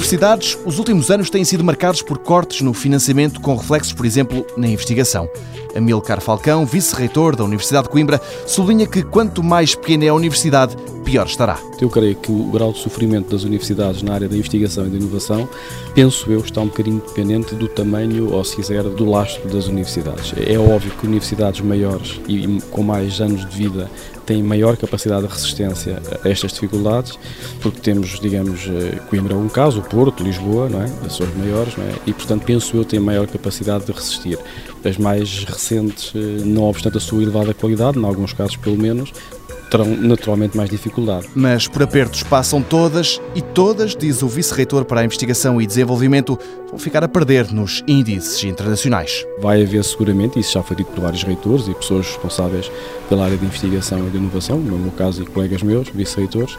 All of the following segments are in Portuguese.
universidades, os últimos anos têm sido marcados por cortes no financiamento, com reflexos, por exemplo, na investigação. Amilcar Falcão, vice-reitor da Universidade de Coimbra, sublinha que quanto mais pequena é a universidade, pior estará. Eu creio que o grau de sofrimento das universidades na área da investigação e da inovação, penso eu, está um bocadinho dependente do tamanho, ou se quiser, do lastro das universidades. É óbvio que universidades maiores e com mais anos de vida têm maior capacidade de resistência a estas dificuldades, porque temos, digamos, eh, Coimbra é um caso, Porto, Lisboa, não é? as suas maiores, não é? e portanto penso eu têm maior capacidade de resistir. As mais recentes, eh, não obstante a sua elevada qualidade, em alguns casos pelo menos, terão naturalmente mais dificuldade. Mas por apertos passam todas e todas, diz o vice-reitor para a investigação e desenvolvimento, vão ficar a perder nos índices internacionais. Vai haver seguramente, isso já foi dito por vários reitores e pessoas responsáveis pela área de investigação e de inovação, no meu caso e colegas meus, vice-reitores,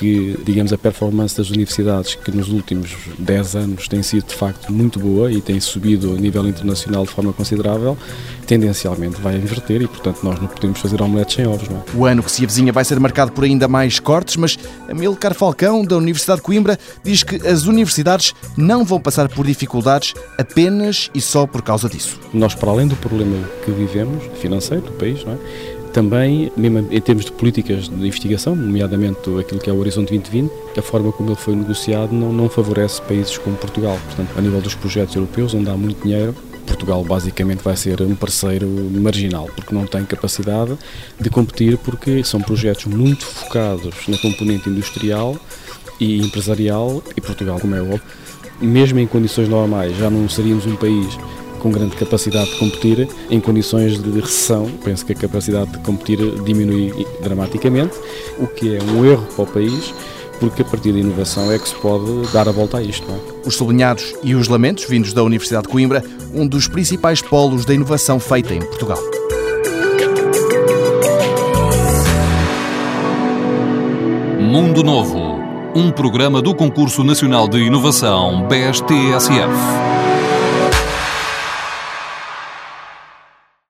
que, digamos, a performance das universidades, que nos últimos 10 anos tem sido de facto muito boa e tem subido a nível internacional de forma considerável, tendencialmente vai inverter e, portanto, nós não podemos fazer omeletes sem ovos. Não é? O ano que se avizinha vai ser marcado por ainda mais cortes, mas Amilcar Falcão, da Universidade de Coimbra, diz que as universidades não vão passar por dificuldades apenas e só por causa disso. Nós, para além do problema que vivemos, financeiro do país, não é? Também, mesmo em termos de políticas de investigação, nomeadamente aquilo que é o Horizonte 2020, a forma como ele foi negociado não, não favorece países como Portugal. Portanto, a nível dos projetos europeus, onde há muito dinheiro, Portugal basicamente vai ser um parceiro marginal, porque não tem capacidade de competir, porque são projetos muito focados na componente industrial e empresarial, e Portugal, como é óbvio, mesmo em condições normais, já não seríamos um país com grande capacidade de competir em condições de recessão. Penso que a capacidade de competir diminui dramaticamente, o que é um erro para o país porque a partir da inovação é que se pode dar a volta a isto. É? Os sublinhados e os lamentos vindos da Universidade de Coimbra, um dos principais polos da inovação feita em Portugal. Mundo Novo, um programa do Concurso Nacional de Inovação BSTSF.